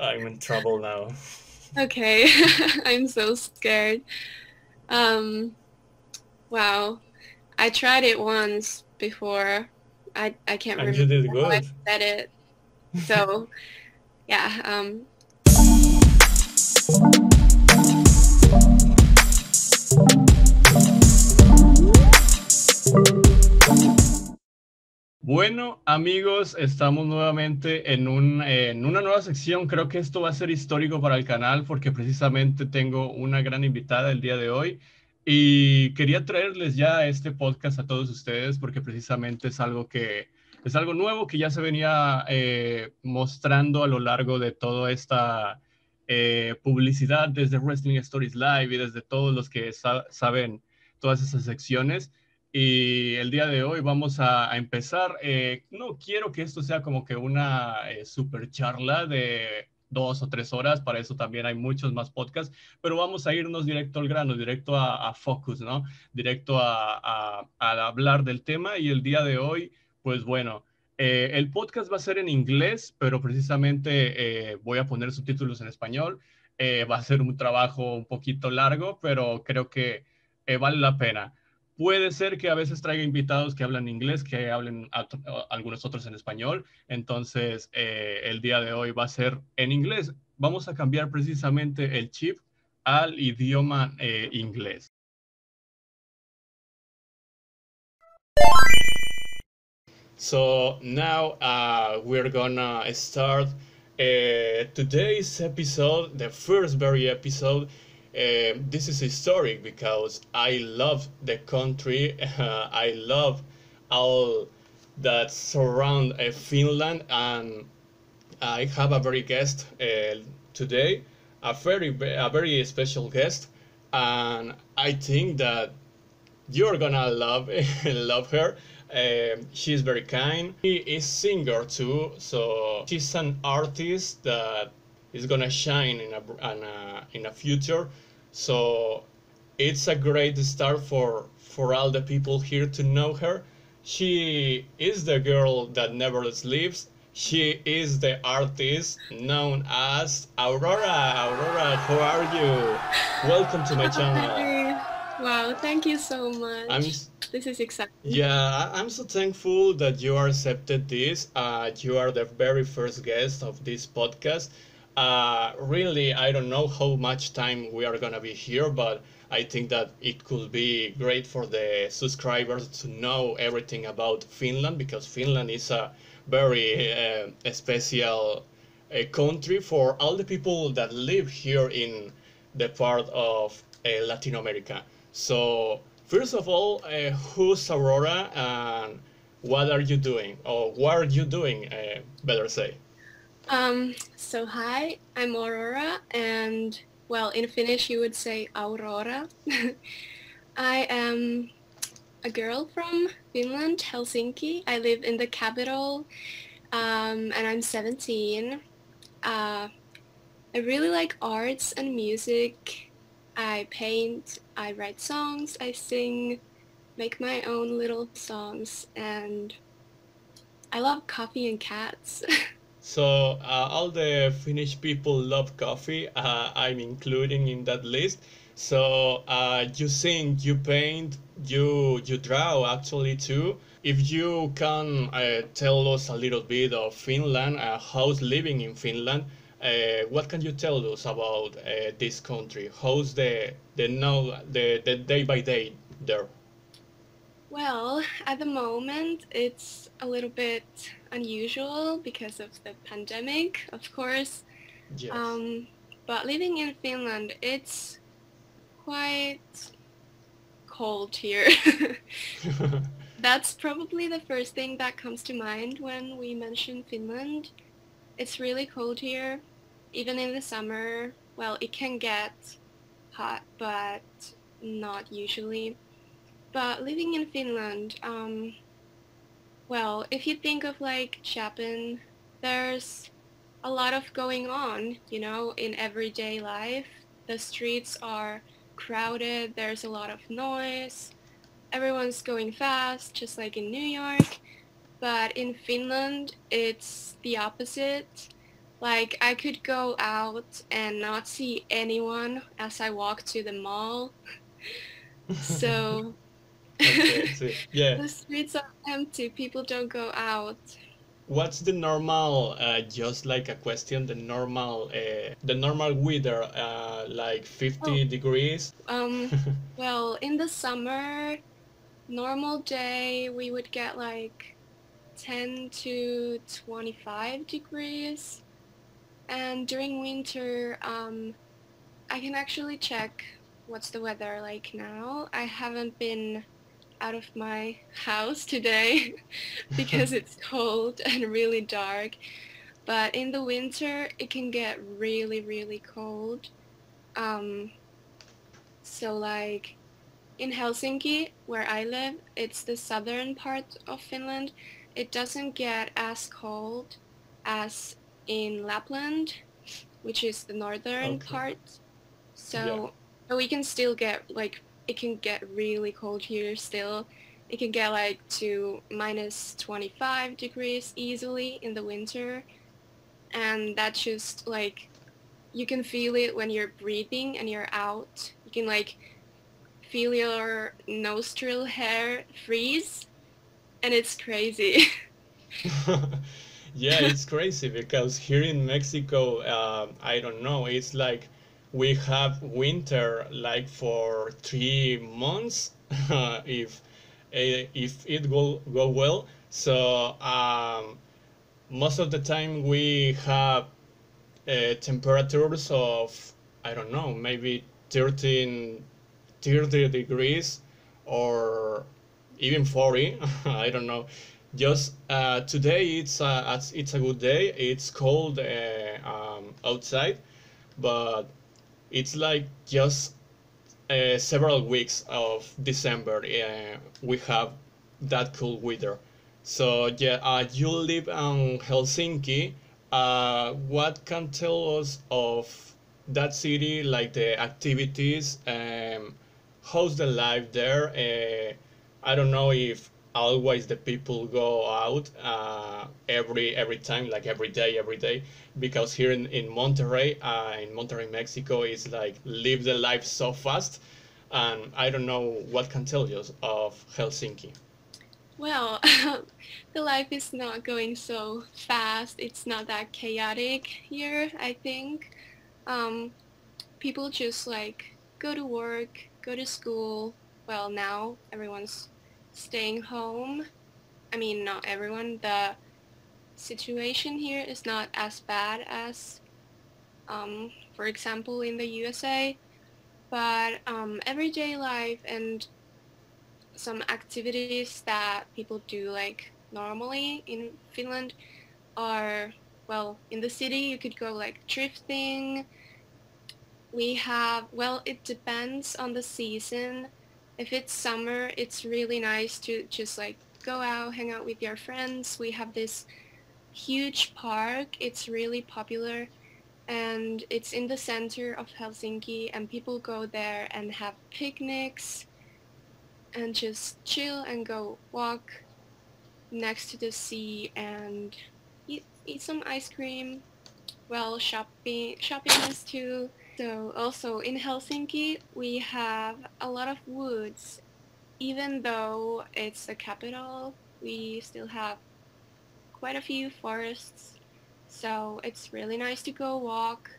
I'm in trouble now. Okay, I'm so scared. Um, wow, I tried it once before. I I can't And remember you did how I good. said it. So, yeah. Um, Bueno, amigos, estamos nuevamente en, un, en una nueva sección. Creo que esto va a ser histórico para el canal porque precisamente tengo una gran invitada el día de hoy y quería traerles ya este podcast a todos ustedes porque precisamente es algo que es algo nuevo que ya se venía eh, mostrando a lo largo de toda esta eh, publicidad desde Wrestling Stories Live y desde todos los que sa- saben todas esas secciones. Y el día de hoy vamos a, a empezar. eh, no quiero que esto sea como que una eh, super charla de dos o tres horas, para eso también hay muchos más podcasts, pero vamos a irnos directo al grano, directo a, a focus, ¿no? Directo a, a- hablar del tema y el día de hoy, pues bueno, eh, el podcast va a ser en inglés, pero precisamente eh, voy a poner subtítulos en español. Eh, va a ser un trabajo un poquito largo, pero creo que eh, vale la pena. Puede ser que a veces traiga invitados que hablan inglés, que hablen algunos otros en español. Entonces, eh, el día de hoy va a ser en inglés. Vamos a cambiar precisamente el chip al idioma eh, inglés. So now uh, we're gonna start uh, today's episode, the first very episode. Uh, this is historic because I love the country. I love all that surround uh, Finland, and I have a very guest uh, today, a very a very special guest, and I think that you're gonna love love her. Um, she's very kind. She is singer too, so she's an artist that is gonna shine in a in a, in a future. So it's a great start for for all the people here to know her. She is the girl that never sleeps. She is the artist known as Aurora. Aurora, how are you? Welcome to my channel. Wow, thank you so much. I'm This is exciting. yeah, I'm so thankful that you accepted this. Uh, you are the very first guest of this podcast. Uh, really, I don't know how much time we are gonna be here, but I think that it could be great for the subscribers to know everything about Finland because Finland is a very uh, special uh, country for all the people that live here in the part of uh, Latin America. So, first of all, uh, who's Aurora and what are you doing? Or what are you doing, uh, better say? Um, so hi, I'm Aurora, and well, in Finnish you would say Aurora. I am a girl from Finland, Helsinki. I live in the capital, um, and I'm 17. Uh, I really like arts and music. I paint, I write songs, I sing, make my own little songs, and I love coffee and cats. So, uh, all the Finnish people love coffee. Uh, I'm including in that list. So, uh, you sing, you paint, you you draw actually too. If you can uh, tell us a little bit of Finland, uh, how's living in Finland? Uh, what can you tell us about this country? How's the the now the, the day by day there? Well, at the moment, it's a little bit unusual because of the pandemic, of course. Yes. Um, but living in Finland, it's quite cold here. That's probably the first thing that comes to mind when we mention Finland. It's really cold here, even in the summer. Well, it can get hot, but not usually. But living in Finland, um, well, if you think of like Japan, there's a lot of going on, you know, in everyday life. The streets are crowded, there's a lot of noise, everyone's going fast, just like in New York. But in Finland, it's the opposite. Like I could go out and not see anyone as I walk to the mall. so yeah. the streets are empty. People don't go out. What's the normal? Uh, just like a question, the normal, uh, the normal weather, uh, like fifty Oh. degrees. Um, well, in the summer, normal day we would get like 10 to 25 degrees. And during winter, um, I can actually check what's the weather like now. I haven't been out of my house today because it's cold and really dark. But in the winter, it can get really, really cold. Um, so like in Helsinki, where I live, it's the southern part of Finland. It doesn't get as cold as in Lapland, which is the northern Okay. part. So, Yeah. but we can still get like it can get really cold here still. It can get like to minus 25 degrees easily in the winter. And that's just like you can feel it when you're breathing and you're out. You can like feel your nostril hair freeze and it's crazy. yeah, it's crazy because here in Mexico, um, I don't know, it's like we have winter like for three months if eh, if it will go well. So um, most of the time we have uh, temperatures of I don't know, maybe 13, 30 degrees or even 40 i don't know just uh, today it's it's it's a good day it's cold uh, um, outside but it's like just uh, several weeks of december uh, we have that cool weather. So yeah uh, you live in helsinki. Uh, what can tell us of that city like the activities um, how's the life there? Uh, I don't know if always the people go out uh, every every time, like every day, every day, because here in in Monterrey, uh, in Monterrey, Mexico, is like live the life so fast, and I don't know what can tell you of Helsinki. well, the life is not going so fast. It's not that chaotic here, I think. Um, people just like go to work, go to school. Well, now everyone's staying home. I mean, not everyone. The situation here is not as bad as, um, for example, in the USA. But um, everyday life and some activities that people do like normally in Finland are, well, in the city you could go like thrifting. We have, well, it depends on the season. If it's summer, it's really nice to just like go out, hang out with your friends. We have this huge park. It's really popular and it's in the center of Helsinki and people go there and have picnics and just chill and go walk next to the sea and eat, eat some ice cream. Well, shopping shopping is too. So also in Helsinki we have a lot of woods. Even though it's the capital, we still have quite a few forests. So it's really nice to go walk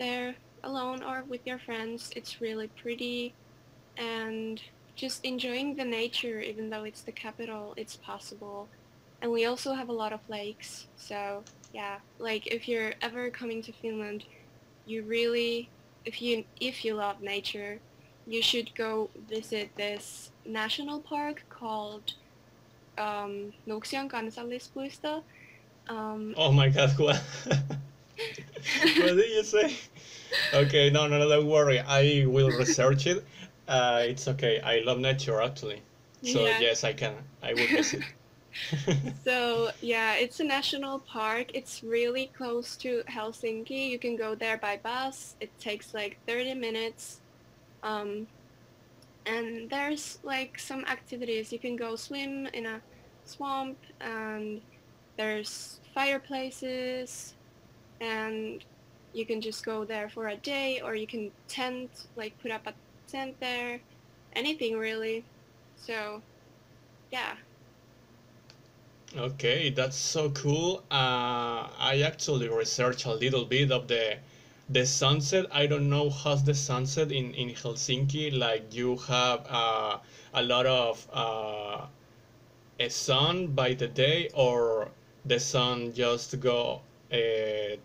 there alone or with your friends. It's really pretty and just enjoying the nature even though it's the capital, it's possible. And we also have a lot of lakes. So yeah, like if you're ever coming to Finland, you really if you if you love nature, you should go visit this national park called um, kansallispuisto. Um, Oh my God, what? what did you say? Okay, no, no, no, don't worry. I will research it. Uh, it's okay. I love nature actually. So Yeah. yes, I can. I will visit. so yeah, it's a national park. It's really close to Helsinki. You can go there by bus. It takes like 30 minutes. Um, and there's like some activities. You can go swim in a swamp and there's fireplaces and you can just go there for a day or you can tent, like put up a tent there, anything really. So, yeah. Okay, that's so cool. Uh, I actually researched a little bit of the the sunset. I don't know how's the sunset in in Helsinki. Like you have uh, a lot of uh, a sun by the day, or the sun just go uh,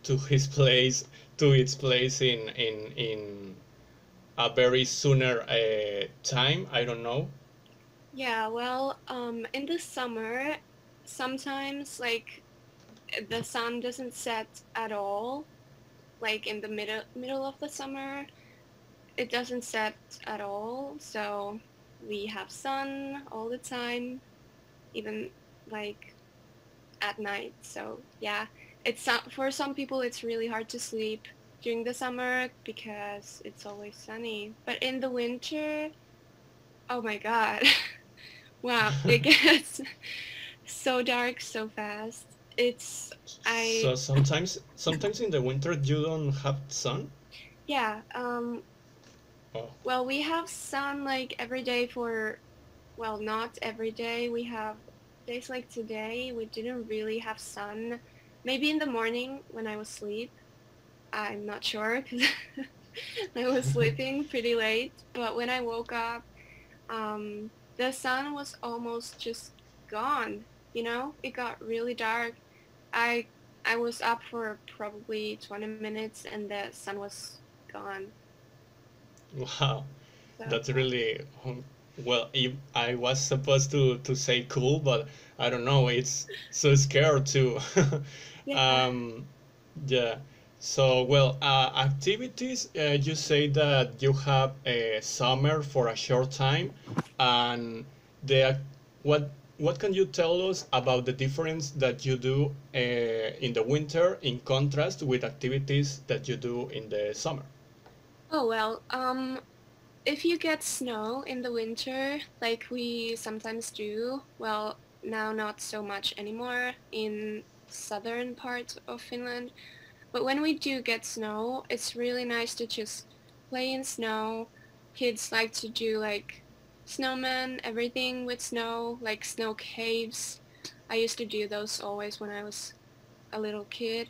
to his place to its place in in in a very sooner uh, time. I don't know. Yeah, well, um, in the summer, sometimes like the sun doesn't set at all. Like in the middle middle of the summer, it doesn't set at all. So we have sun all the time, even like at night. So yeah, it's for some people it's really hard to sleep during the summer because it's always sunny. But in the winter, oh my god. wow, it gets so dark so fast. It's I So sometimes sometimes in the winter you don't have sun? Yeah, um Oh. well we have sun like every day for well not every day. We have days like today we didn't really have sun. Maybe in the morning when I was asleep. I'm not sure because I was sleeping pretty late. But when I woke up, um, the sun was almost just gone. You know, it got really dark. I I was up for probably 20 minutes and the sun was gone. Wow, So that's really um, well. I was supposed to to say cool, but I don't know. It's so scared too. yeah. Um, yeah. So well, uh, activities. Uh, you say that you have a summer for a short time, and the what what can you tell us about the difference that you do uh, in the winter in contrast with activities that you do in the summer? Oh well, um, if you get snow in the winter, like we sometimes do, well, now not so much anymore in southern parts of Finland, but when we do get snow, it's really nice to just play in snow. Kids like to do like snowmen, everything with snow, like snow caves. I used to do those always when I was a little kid.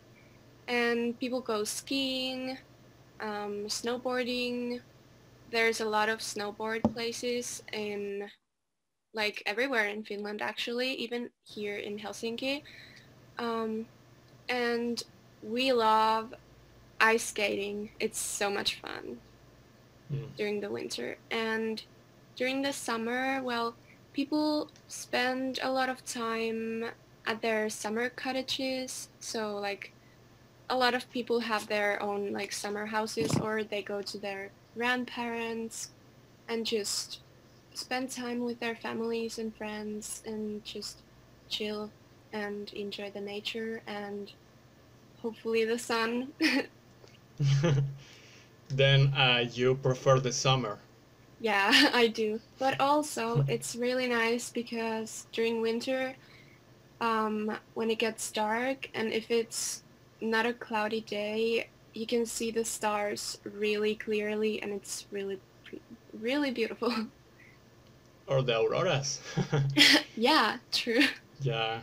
And people go skiing, um, snowboarding. There's a lot of snowboard places in like everywhere in Finland actually, even here in Helsinki. Um, and we love ice skating. It's so much fun Mm. during the winter. And during the summer, well, people spend a lot of time at their summer cottages. So like a lot of people have their own like summer houses or they go to their grandparents and just spend time with their families and friends and just chill and enjoy the nature and hopefully the sun. Then uh, you prefer the summer. Yeah, I do. But also it's really nice because during winter um, when it gets dark and if it's not a cloudy day, you can see the stars really clearly and it's really really beautiful. Or the auroras. yeah, true. Yeah,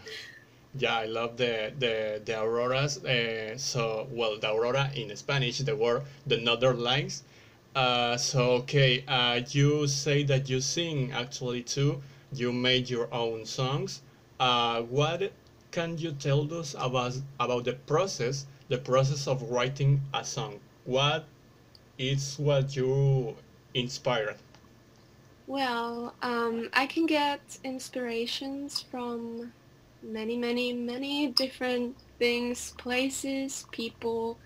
yeah, I love the the the auroras. Uh, so well, the aurora in Spanish, the word the northern lights. Uh, so okay, uh, you say that you sing actually too. You made your own songs. Uh, what can you tell us about about the process, the process of writing a song? What is what you inspired? Well, um, I can get inspirations from many, many, many different things, places, people,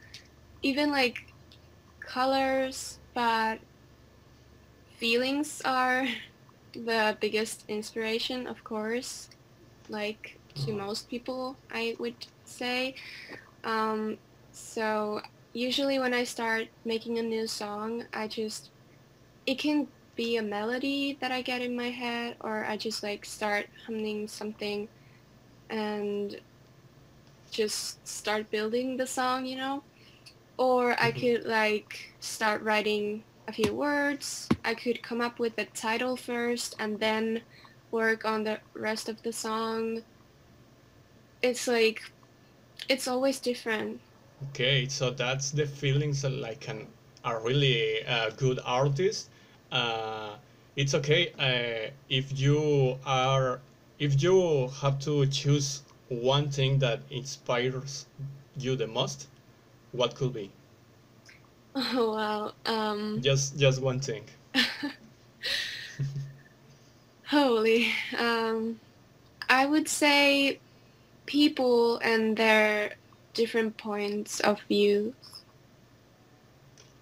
even like colors, but feelings are the biggest inspiration, of course, like to Uh-huh. most people, I would say. Um, so usually when I start making a new song, I just, it can be a melody that I get in my head, or I just like start humming something and just start building the song, you know? Or I mm-hmm. could like start writing a few words. I could come up with the title first and then work on the rest of the song. It's like it's always different. Okay, so that's the feelings of like an a really uh, good artist. Uh, it's okay uh, if you are if you have to choose one thing that inspires you the most. What could be? Oh well, um, just just one thing. Holy, um, I would say people and their different points of view.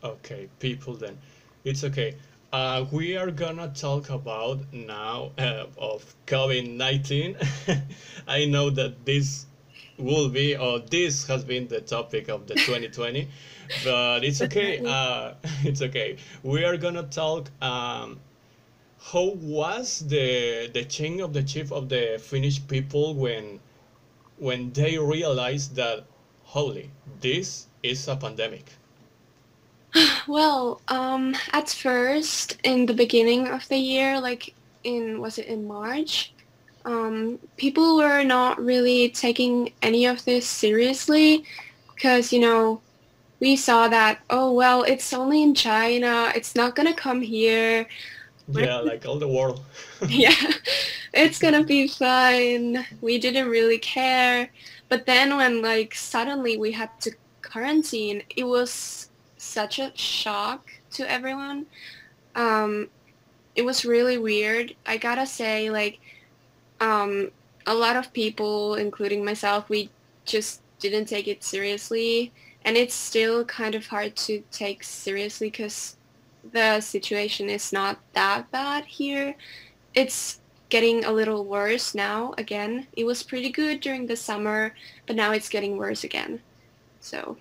Okay, people then. It's okay. Uh, we are gonna talk about now uh, of COVID-19. I know that this will be, or this has been the topic of the 2020, but it's okay. Uh, it's okay. We are gonna talk. Um, how was the the change of the chief of the Finnish people when when they realized that holy this is a pandemic well um at first in the beginning of the year like in was it in march um people were not really taking any of this seriously because you know we saw that oh well it's only in china it's not gonna come here. Yeah like all the world. Yeah it's gonna be fine. We didn't really care. But then when like suddenly we had to quarantine it was such a shock to everyone. Um it was really weird. I gotta say like um a lot of people including myself we just didn't take it seriously and it's still kind of hard to take seriously because the situation is not that bad here. It's getting a little worse now again. It was pretty good during the summer, but now it's getting worse again. So.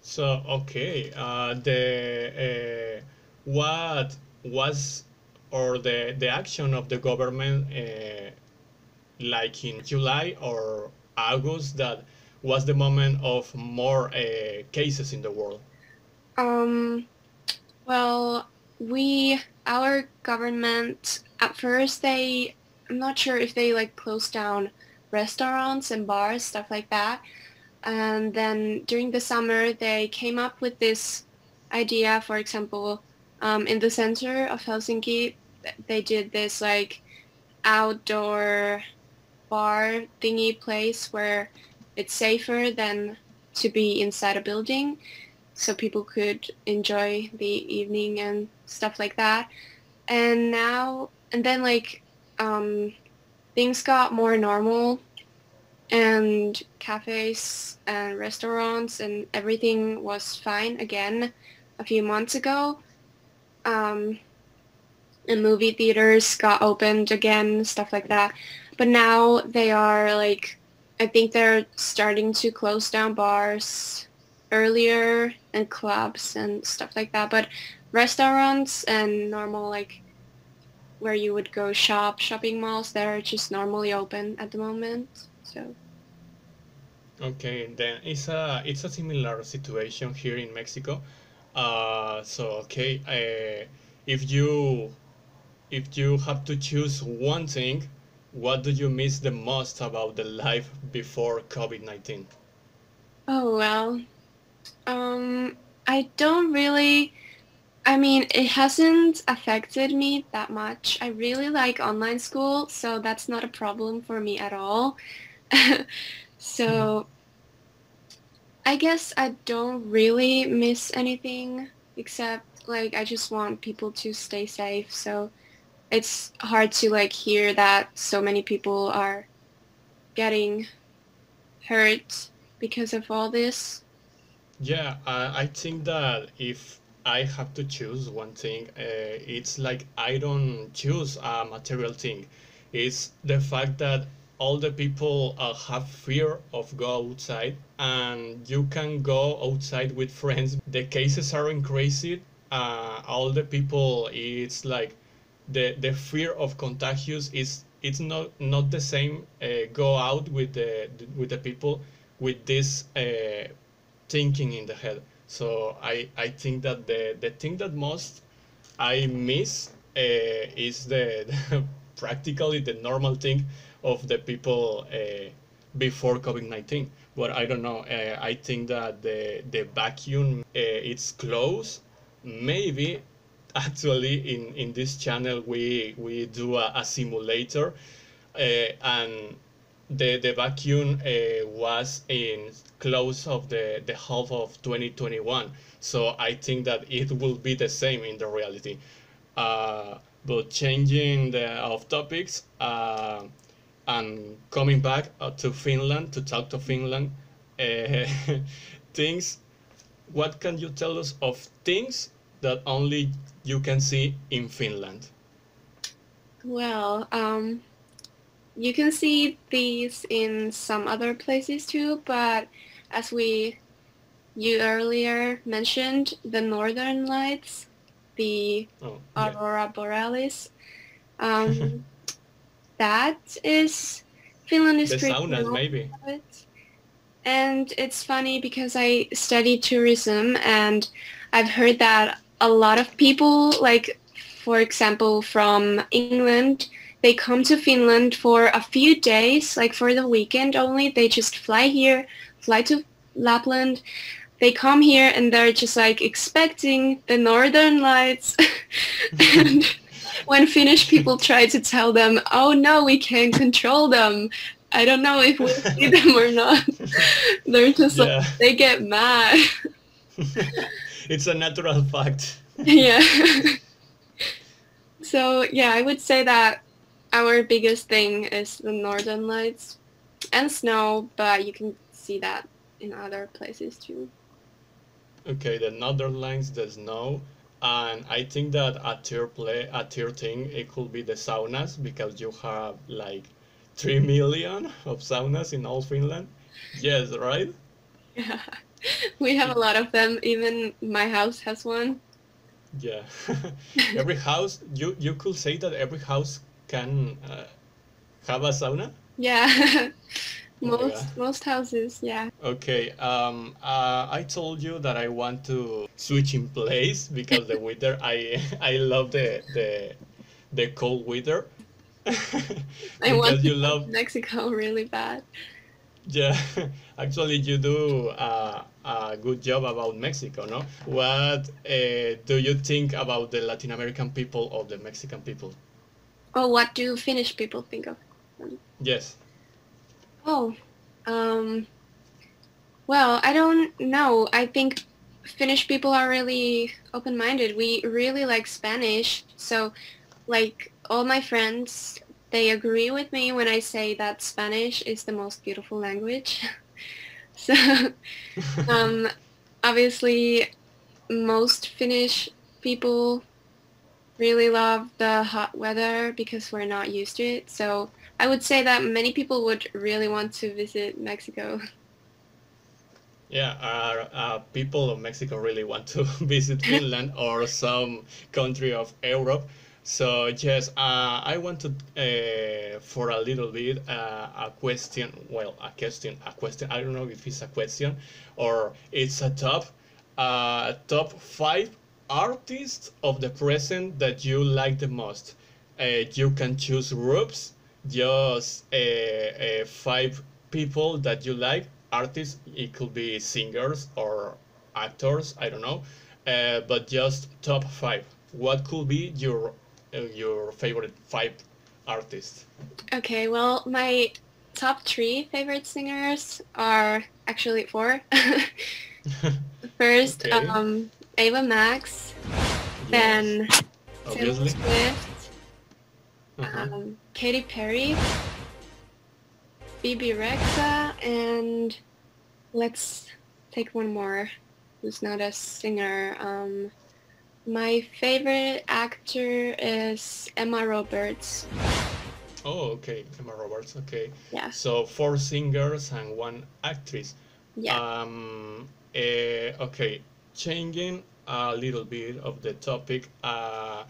So okay, uh, the uh, what was or the the action of the government uh, like in July or August that was the moment of more uh, cases in the world. Um, well, we, our government, at first they, I'm not sure if they like closed down restaurants and bars, stuff like that. And then during the summer, they came up with this idea, for example, um, in the center of Helsinki, they did this like outdoor bar thingy place where it's safer than to be inside a building so people could enjoy the evening and stuff like that. And now and then like um, things got more normal and cafes and restaurants and everything was fine again a few months ago. Um, and movie theaters got opened again, stuff like that. But now they are like, I think they're starting to close down bars earlier and clubs and stuff like that. But restaurants and normal like where you would go shop, shopping malls, they're just normally open at the moment. So. Okay, then it's a it's a similar situation here in Mexico. Uh, so okay, uh, if you if you have to choose one thing, what do you miss the most about the life before COVID nineteen? Oh well, um, I don't really. I mean, it hasn't affected me that much. I really like online school, so that's not a problem for me at all. so I guess I don't really miss anything except like I just want people to stay safe. So it's hard to like hear that so many people are getting hurt because of all this. Yeah, I, I think that if I have to choose one thing, uh, it's like I don't choose a material thing. It's the fact that all the people uh, have fear of go outside and you can go outside with friends. The cases are increasing. Uh, all the people, it's like the, the fear of contagious is it's not not the same uh, go out with the with the people with this uh, thinking in the head. So I, I think that the, the thing that most I miss uh, is the, the, practically the normal thing of the people uh, before COVID-19. But I don't know. Uh, I think that the the vacuum uh, it's close. Maybe actually in in this channel we we do a, a simulator uh, and the the vacuum uh, was in close of the the half of 2021 so i think that it will be the same in the reality. Uh, but changing the of topics uh, and coming back uh, to finland to talk to finland uh, things what can you tell us of things that only you can see in finland well um you can see these in some other places too, but as we you earlier mentioned, the northern lights, the oh, yeah. aurora borealis, um, that is Finland is the pretty saunas, maybe. It. And it's funny because I study tourism and I've heard that a lot of people, like for example from England, they come to Finland for a few days, like for the weekend only. They just fly here, fly to Lapland. They come here and they're just like expecting the northern lights. and when Finnish people try to tell them, oh no, we can't control them. I don't know if we see them or not. they're just yeah. like, they get mad. it's a natural fact. yeah. so yeah, I would say that our biggest thing is the northern lights and snow, but you can see that in other places too. Okay, the northern lights, the snow, and I think that a tier play, a tier thing, it could be the saunas because you have like three million of saunas in all Finland. Yes, right? Yeah, we have a lot of them. Even my house has one. Yeah, every house you you could say that every house can uh, have a sauna? Yeah. most oh most houses, yeah. Okay. Um. Uh, I told you that I want to switch in place because the weather. I I love the the the cold weather. I want you love Mexico really bad. Yeah, actually, you do uh, a good job about Mexico, no? What uh, do you think about the Latin American people or the Mexican people? Oh, what do Finnish people think of? Yes. Oh, um, well, I don't know. I think Finnish people are really open-minded. We really like Spanish, so like all my friends, they agree with me when I say that Spanish is the most beautiful language. so, um, obviously, most Finnish people really love the hot weather because we're not used to it. So I would say that many people would really want to visit Mexico. Yeah, uh, uh, people of Mexico really want to visit Finland or some country of Europe. So yes, uh, I wanted uh, for a little bit uh, a question. Well, a question, a question. I don't know if it's a question or it's a top, uh, top five artists of the present that you like the most. Uh, you can choose groups, just uh, uh, five people that you like. Artists, it could be singers or actors, I don't know, but just top five. What could be your your favorite five artists? Okay, well, my top three favorite singers are actually four. First, okay. um, Ava Max, yes. then Taylor Swift, uh-huh. um, Katy Perry, Bebe Rexha, and let's take one more who's not a singer. Um, my favorite actor is Emma Roberts. Oh, okay, Emma Roberts. Okay. Yeah. So four singers and one actress. Yeah. Um. Uh, okay changing a little bit of the topic, uh,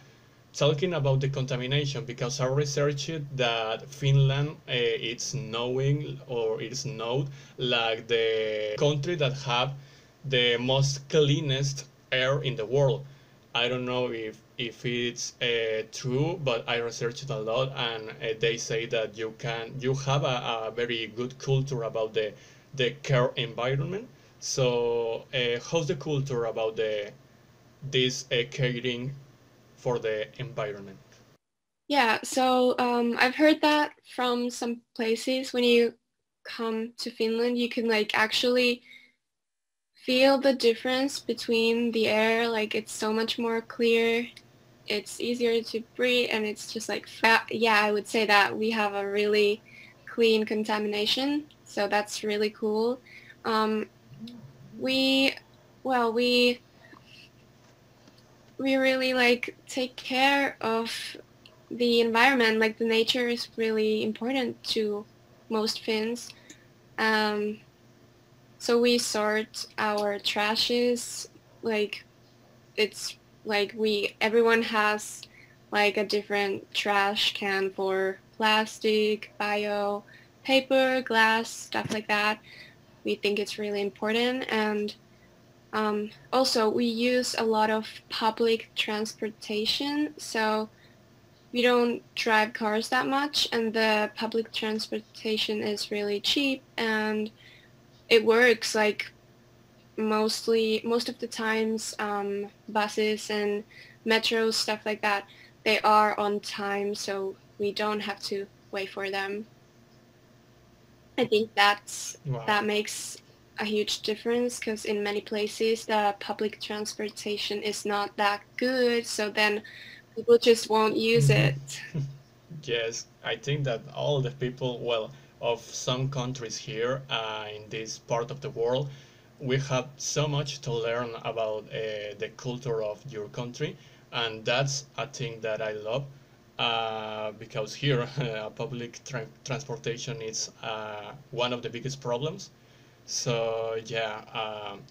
talking about the contamination because I researched that Finland uh, it's knowing or it's known like the country that have the most cleanest air in the world. I don't know if if it's uh, true, but I researched a lot, and uh, they say that you can you have a, a, very good culture about the the care environment. So, uh, how's the culture about the this uh, caring for the environment? Yeah, so um, I've heard that from some places when you come to Finland, you can like actually feel the difference between the air. Like it's so much more clear. It's easier to breathe and it's just like, yeah, I would say that we have a really clean contamination. So that's really cool. Um, we, well, we, we really like take care of the environment. Like the nature is really important to most Finns. Um, so we sort our trashes like it's like we everyone has like a different trash can for plastic, bio, paper, glass, stuff like that. We think it's really important and um, also we use a lot of public transportation so we don't drive cars that much and the public transportation is really cheap and it works like mostly most of the times um, buses and metros stuff like that they are on time so we don't have to wait for them i think that's wow. that makes a huge difference because in many places the public transportation is not that good so then people just won't use mm-hmm. it yes i think that all the people well of some countries here uh, in this part of the world, we have so much to learn about uh, the culture of your country, and that's a thing that I love. Uh, because here uh, public tra transportation is uh, one of the biggest problems. So yeah, um,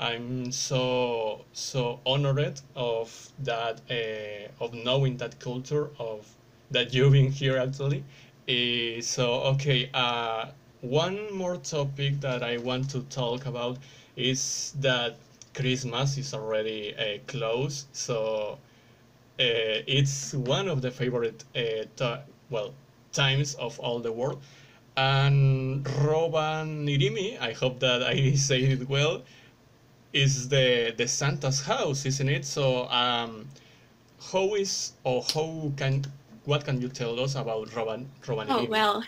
I'm so so honored of that uh, of knowing that culture of that you've been here actually uh, so, okay, uh, one more topic that I want to talk about is that Christmas is already uh, close. So, uh, it's one of the favorite, well, times of all the world. And Rovaniemi, I hope that I say it well, is the, the Santa's house, isn't it? So, um, how is or how can what can you tell us about Rovan, Rovaniemi? Oh, well,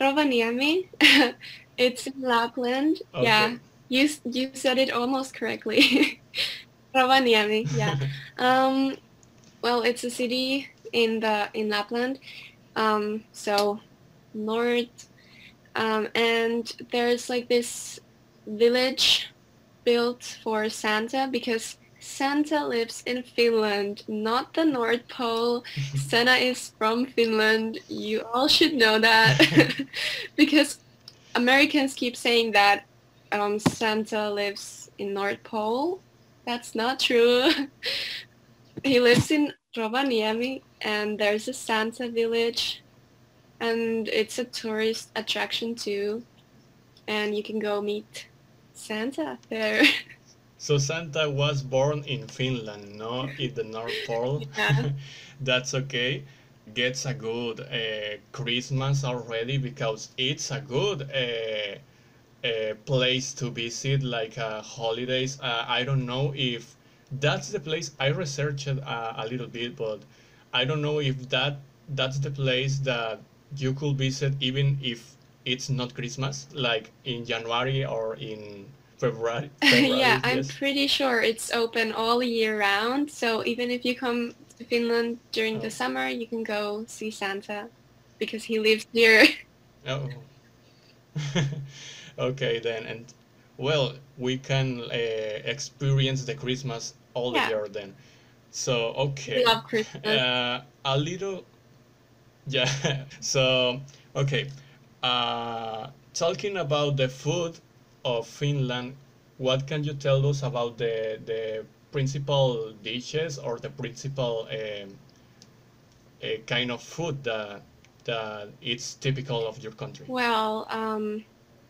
Rovaniemi, it's in Lapland. Okay. Yeah, you, you said it almost correctly. Rovaniemi, yeah. um, well, it's a city in the in Lapland, um, so north, um, and there's like this village built for Santa because Santa lives in Finland, not the North Pole. Santa is from Finland. You all should know that because Americans keep saying that um, Santa lives in North Pole. That's not true. he lives in Rovaniemi and there's a Santa village and it's a tourist attraction too. And you can go meet Santa there. So Santa was born in Finland, no, in the North Pole. Yeah. That's okay. Gets a good uh, Christmas already because it's a good uh, uh, place to visit, like uh, holidays. Uh, I don't know if that's the place. I researched uh, a little bit, but I don't know if that that's the place that you could visit even if it's not Christmas, like in January or in February. February yeah, I'm pretty sure it's open all year round. So even if you come to Finland during oh. the summer, you can go see Santa because he lives here. Oh. okay then, and well, we can uh, experience the Christmas all yeah. year then. So okay. love Christmas. Uh, a little. Yeah. so okay. Uh, talking about the food of Finland, what can you tell us about the, the principal dishes or the principal um, uh, kind of food that that it's typical of your country? Well, um,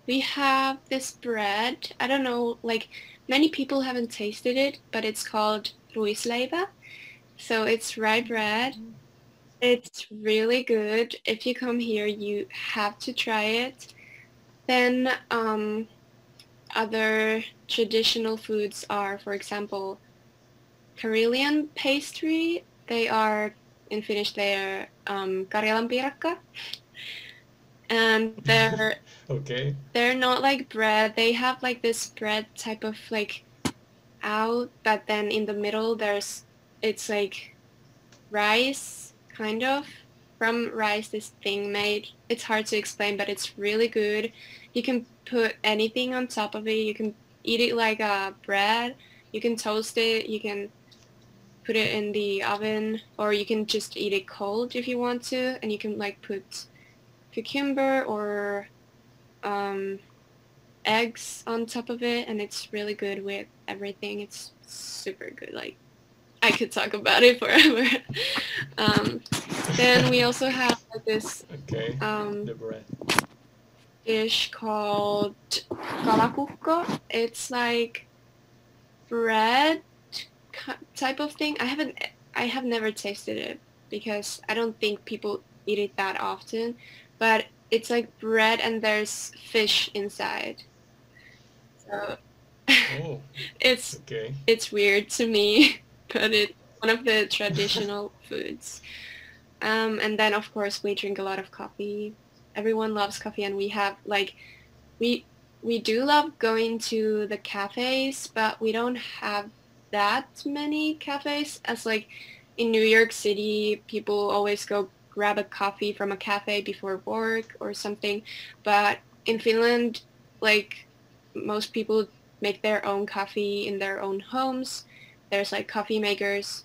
we have this bread. I don't know, like many people haven't tasted it, but it's called ruisleipä. So it's rye bread. It's really good. If you come here, you have to try it. Then um, other traditional foods are, for example, Karelian pastry. They are, in Finnish, they are um, Karjalan piirakka. And they're okay. They're not like bread. They have like this bread type of like out, but then in the middle there's it's like rice kind of from rice this thing made. It's hard to explain, but it's really good. You can put anything on top of it. You can eat it like a bread. You can toast it. You can put it in the oven, or you can just eat it cold if you want to, and you can like put cucumber or um, eggs on top of it, and it's really good with everything. It's super good. Like I could talk about it forever. um, then we also have this okay. um, dish called kalakukko. It's like bread type of thing. I haven't, I have never tasted it because I don't think people eat it that often. But it's like bread and there's fish inside. So oh, it's okay. it's weird to me, it's one of the traditional foods. Um, and then of course we drink a lot of coffee. Everyone loves coffee, and we have like we we do love going to the cafes, but we don't have that many cafes as like in New York City people always go grab a coffee from a cafe before work or something. But in Finland, like most people make their own coffee in their own homes. There's like coffee makers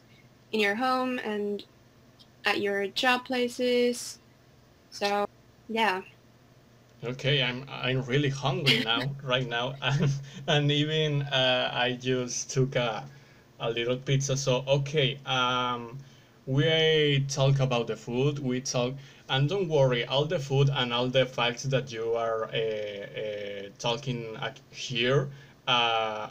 in your home and at your job places. So yeah. Okay, I'm I'm really hungry now, right now, and, and even uh, I just took a a little pizza. So okay, um, we talk about the food. We talk, and don't worry, all the food and all the facts that you are uh, uh, talking here, uh,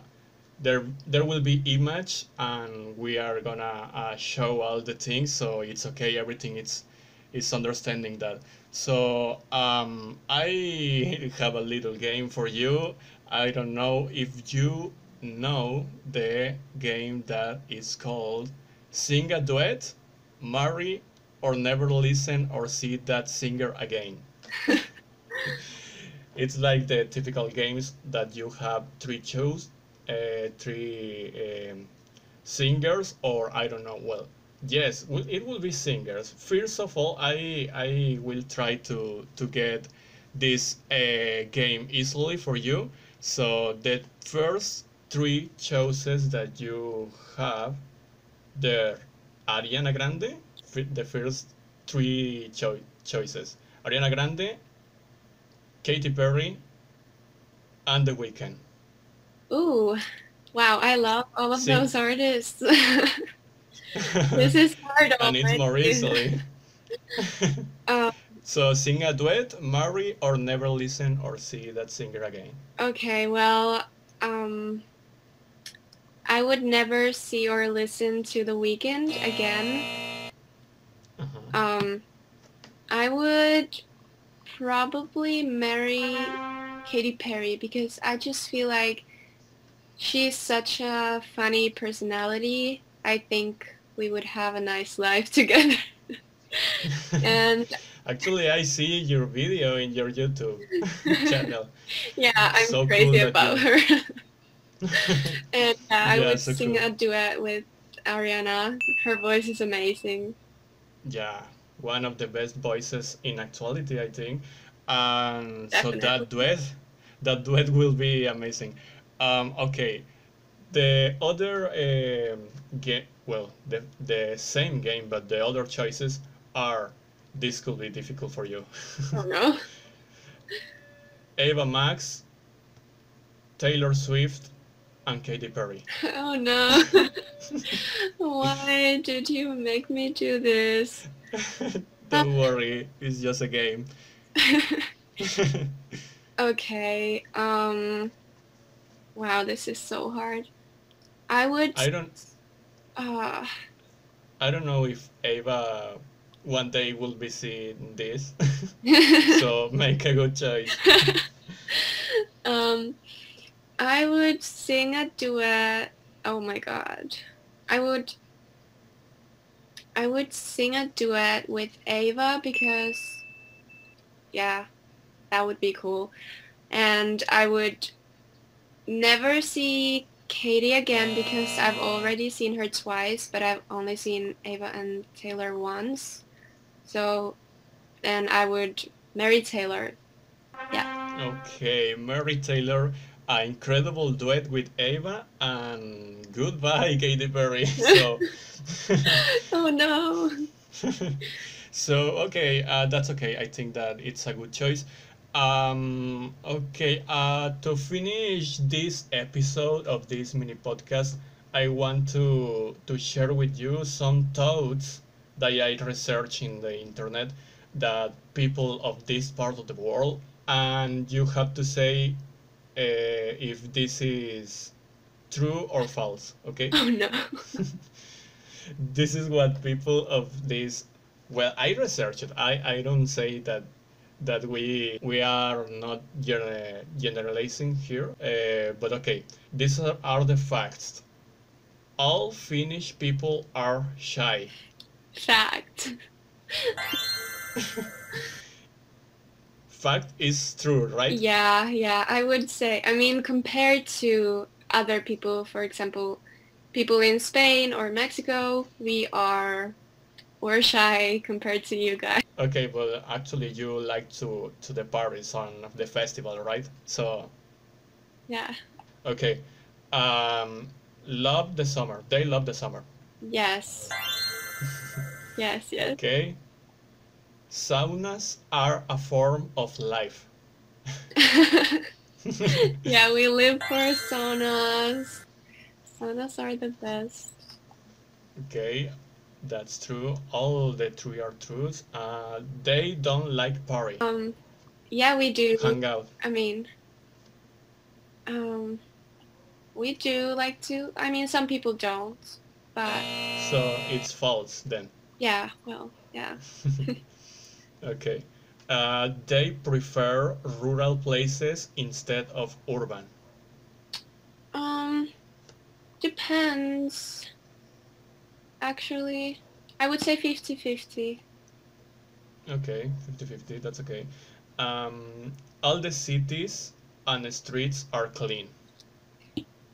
there there will be image, and we are gonna uh, show all the things. So it's okay. Everything is is understanding that. So um, I have a little game for you. I don't know if you know the game that is called Sing a Duet marry or never listen or see that singer again. it's like the typical games that you have three uh, three um, singers, or I don't know. Well, yes, it will be singers. First of all, I I will try to to get this uh, game easily for you. So the first three choices that you have there Ariana Grande, the first three cho choices. Ariana Grande, Katy Perry, and The Weeknd. Ooh, wow! I love all of those artists. this is hard. and it's more easily. um, so sing a duet, marry, or never listen or see that singer again. Okay, well, um, I would never see or listen to The Weeknd again. Uh-huh. Um, I would probably marry Katy Perry because I just feel like she's such a funny personality. I think we would have a nice life together. and actually, I see your video in your YouTube channel. Yeah, I'm so crazy cool about her. and uh, I yeah, would so sing cool. a duet with Ariana. Her voice is amazing. Yeah, one of the best voices in actuality, I think. And so that duet, that duet will be amazing. Um, okay, the other um, game, well, the the same game, but the other choices are. This could be difficult for you. Oh no. Ava Max, Taylor Swift, and Katy Perry. Oh no. Why did you make me do this? Don't worry, it's just a game. okay. Um Wow, this is so hard. I would I don't uh I don't know if Ava one day will be seeing this. so make a good choice. um I would sing a duet. Oh my god. I would I would sing a duet with Ava because yeah, that would be cool. And I would never see Katy again because I've already seen her twice, but I've only seen Ava and Taylor once. So then I would marry Taylor. Yeah. Okay, marry Taylor, an incredible duet with Ava, and goodbye, Katy Perry. So, oh no. so okay, uh, that's okay. I think that it's a good choice. Um, okay, uh, to finish this episode of this mini podcast, I want to to share with you some thoughts that I researched in the internet that people of this part of the world, and you have to say uh, if this is true or false. Okay. Oh no. this is what people of this. Well, I researched. I I don't say that that we we are not gener- generalizing here, uh, but okay, these are, are the facts. All Finnish people are shy. Fact. Fact is true, right? Yeah, yeah, I would say. I mean, compared to other people, for example, people in Spain or Mexico, we are we're shy compared to you guys. Okay, but actually you like to to the parties on the festival, right? So Yeah. okay, um, love the summer. They love the summer. Yes. yes, yes. Okay. Saunas are a form of life. yeah, we live for saunas. Saunas are the best. Okay, that's true. All the three are truths. Uh, they don't like party. Um, yeah, we do. Hang out. I mean, um, we do like to. I mean, some people don't, but So it's false then. yeah, well, yeah. Okay. Uh, they prefer rural places instead of urban. Um, depends. Actually, I would say 50-50. Okay, 50-50, that's okay. Um, all the cities and the streets are clean.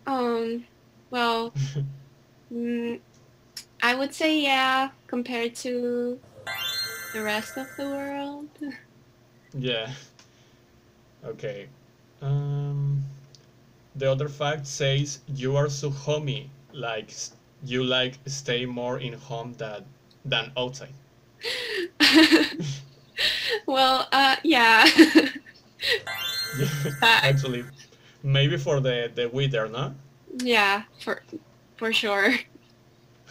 Um, well, mm, I would say yeah, compared to the rest of the world. Yeah. Okay. Um, the other fact says you are so homey, like you like stay more in home than than outside. well, uh, yeah. Fact. Actually, maybe for the the weather, no? yeah, for for sure.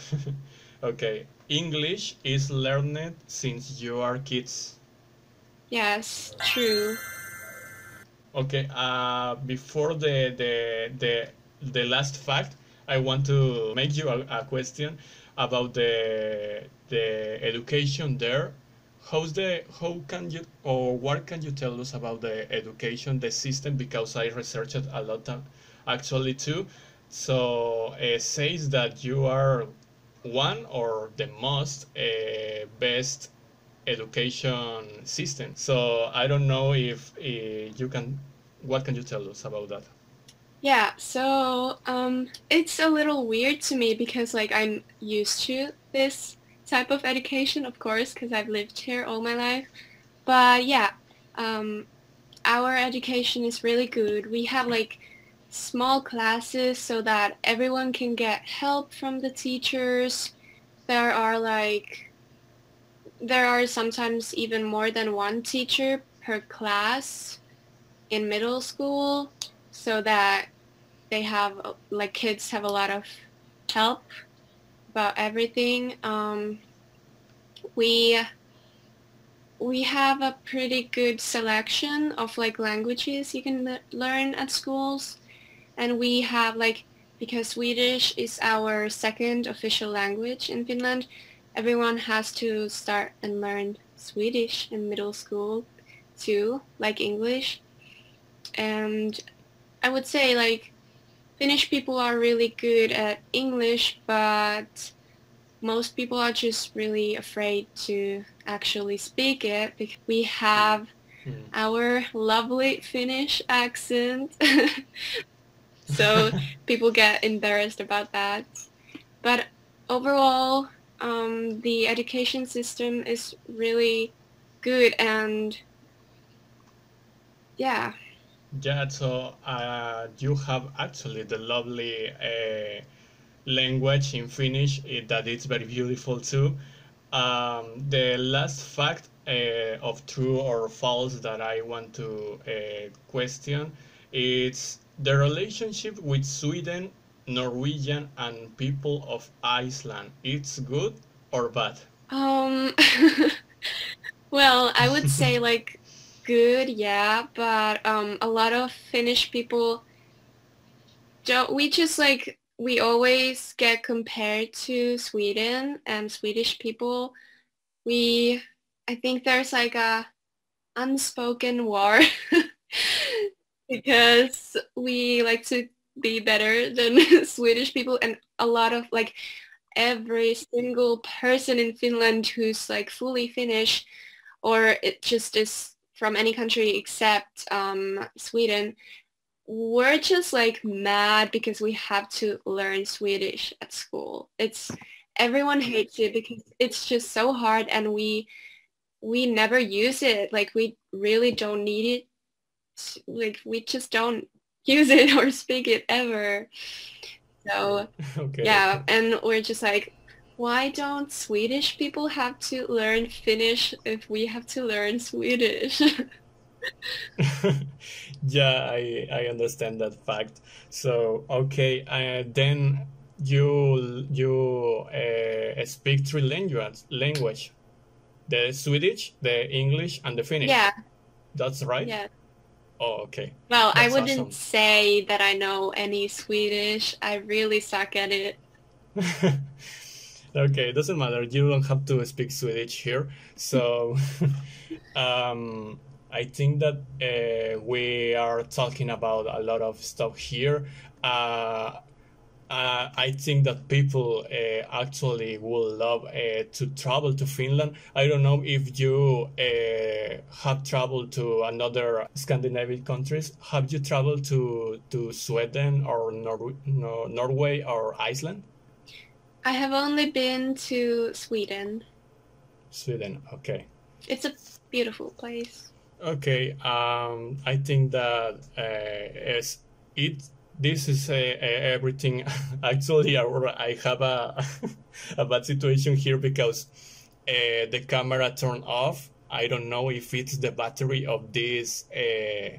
okay. English is learned since you are kids. Yes, true. Okay. Uh, before the the the the last fact, I want to make you a, a question about the the education there. How's the how can you or what can you tell us about the education the system because I researched a lot of, actually too. So it says that you are one or the most uh, best education system. So I don't know if uh, you can. What can you tell us about that? Yeah, so um, it's a little weird to me because like I'm used to this type of education, of course, because I've lived here all my life. But yeah, um, our education is really good. We have like small classes so that everyone can get help from the teachers. There are like there are sometimes even more than one teacher per class in middle school so that they have like kids have a lot of help about everything. Um, we we have a pretty good selection of like languages you can le- learn at schools and we have like because Swedish is our second official language in Finland everyone has to start and learn Swedish in middle school too like English and I would say like Finnish people are really good at English but most people are just really afraid to actually speak it because we have mm. our lovely Finnish accent. so people get embarrassed about that. But overall, um, the education system is really good and yeah. Yeah, so uh, you have actually the lovely uh, language in Finnish it, that it's very beautiful too. Um, the last fact uh, of true or false that I want to uh, question is the relationship with Sweden, Norwegian, and people of Iceland. It's good or bad? Um, well, I would say like good, yeah, but um, a lot of Finnish people don't. We just like we always get compared to Sweden and Swedish people. We, I think there's like a unspoken war because we like to be better than Swedish people and a lot of like every single person in Finland who's like fully Finnish or it just is from any country except um, Sweden we're just like mad because we have to learn Swedish at school. It's everyone hates it because it's just so hard and we we never use it. Like we really don't need it. Like we just don't use it or speak it ever. So okay. yeah, and we're just like why don't Swedish people have to learn Finnish if we have to learn Swedish? yeah, I I understand that fact. So okay, uh, then you you uh, speak three language language, the Swedish, the English, and the Finnish. Yeah, that's right. Yeah. Oh, okay. Well, that's I wouldn't awesome. say that I know any Swedish. I really suck at it. okay, it doesn't matter. You don't have to speak Swedish here. So, um, I think that uh, we are talking about a lot of stuff here. Uh, uh, I think that people uh, actually will love uh, to travel to Finland. I don't know if you uh, have traveled to another Scandinavian countries. Have you traveled to, to Sweden or Nor- Norway or Iceland? I have only been to Sweden. Sweden, okay. It's a beautiful place. Okay, um, I think that uh, as it this is uh, everything. Actually, I have a a bad situation here because uh, the camera turned off. I don't know if it's the battery of this uh,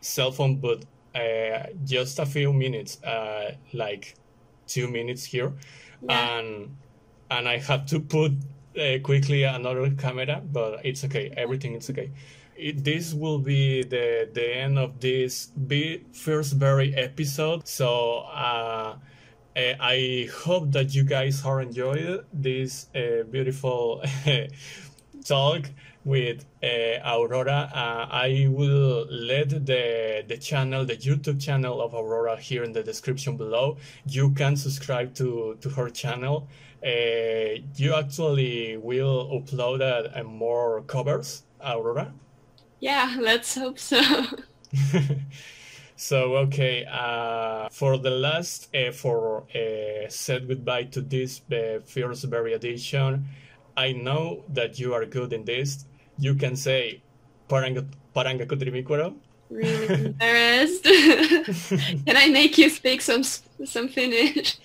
cell phone, but uh, just a few minutes, uh, like two minutes here, yeah. and and I have to put uh, quickly another camera, but it's okay. Everything is okay it, this will be the the end of this be, first very episode. So uh, eh, I hope that you guys are enjoyed this uh, beautiful talk with uh, Aurora. Uh, I will let the the channel, the YouTube channel of Aurora here in the description below. You can subscribe to to her channel. Uh, you actually will upload uh, more covers, Aurora. Yeah, let's hope so. so okay, uh, for the last uh, for uh, said goodbye to this uh, first very edition. I know that you are good in this. You can say paranga paranga kutrimikwaro. Really embarrassed. can I make you speak some some Finnish?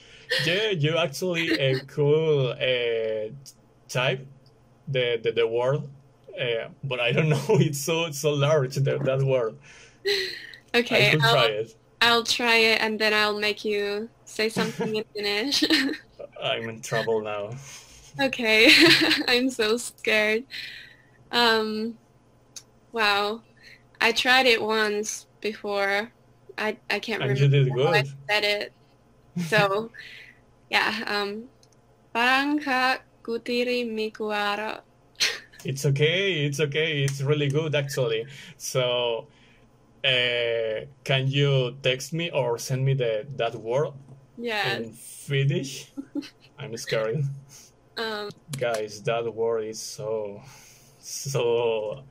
yeah, you actually a cool uh, type the, the the word uh, but I don't know. It's so so large that that word. Okay, I could I'll, try it. I'll try it and then I'll make you say something in Finnish. I'm in trouble now. Okay, I'm so scared. Um, wow, I tried it once before. I I can't And remember how I said it. So, yeah. Um, Barangka kutiri mikuara. It's okay. It's okay. It's really good actually. So, uh, can you text me or send me the that word Yeah. in Finnish? I'm scared, Um, guys. That word is so so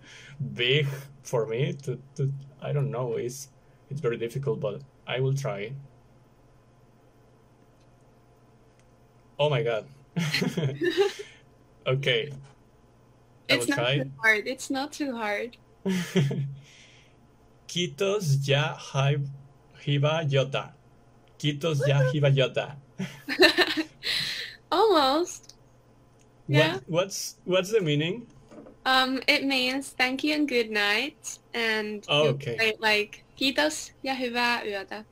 big for me. To, to I don't know. It's it's very difficult, but I will try. Oh my god. okay, I it's not try. too hard. It's not too hard. Kitos ya hiba yota. Kitos ya hiba yota. Almost. Yeah. What, what's what's the meaning? Um, it means thank you and good night, and Oh, okay. say it like kiitos ja hyvää yötä.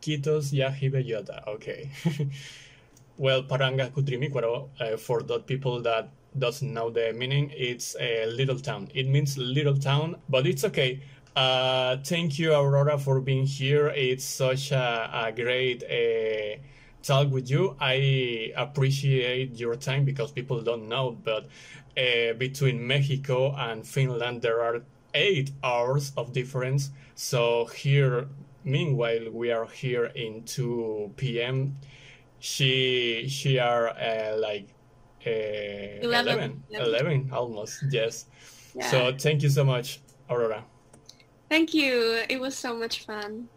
Kitos ya hiba yota. Okay. well, paranga kutrimikwaro, uh, for the people that doesn't know the meaning, it's a little town. It means little town, but it's okay. Uh, thank you, Aurora, for being here. It's such a, a great uh, talk with you. I appreciate your time because people don't know, but uh, between Mexico and Finland, there are eight hours of difference. So here, meanwhile, we are here in 2 p.m. She she are uh, like uh, 11, 11, 11 almost, yes. Yeah. So thank you so much, Aurora. Thank you. It was so much fun.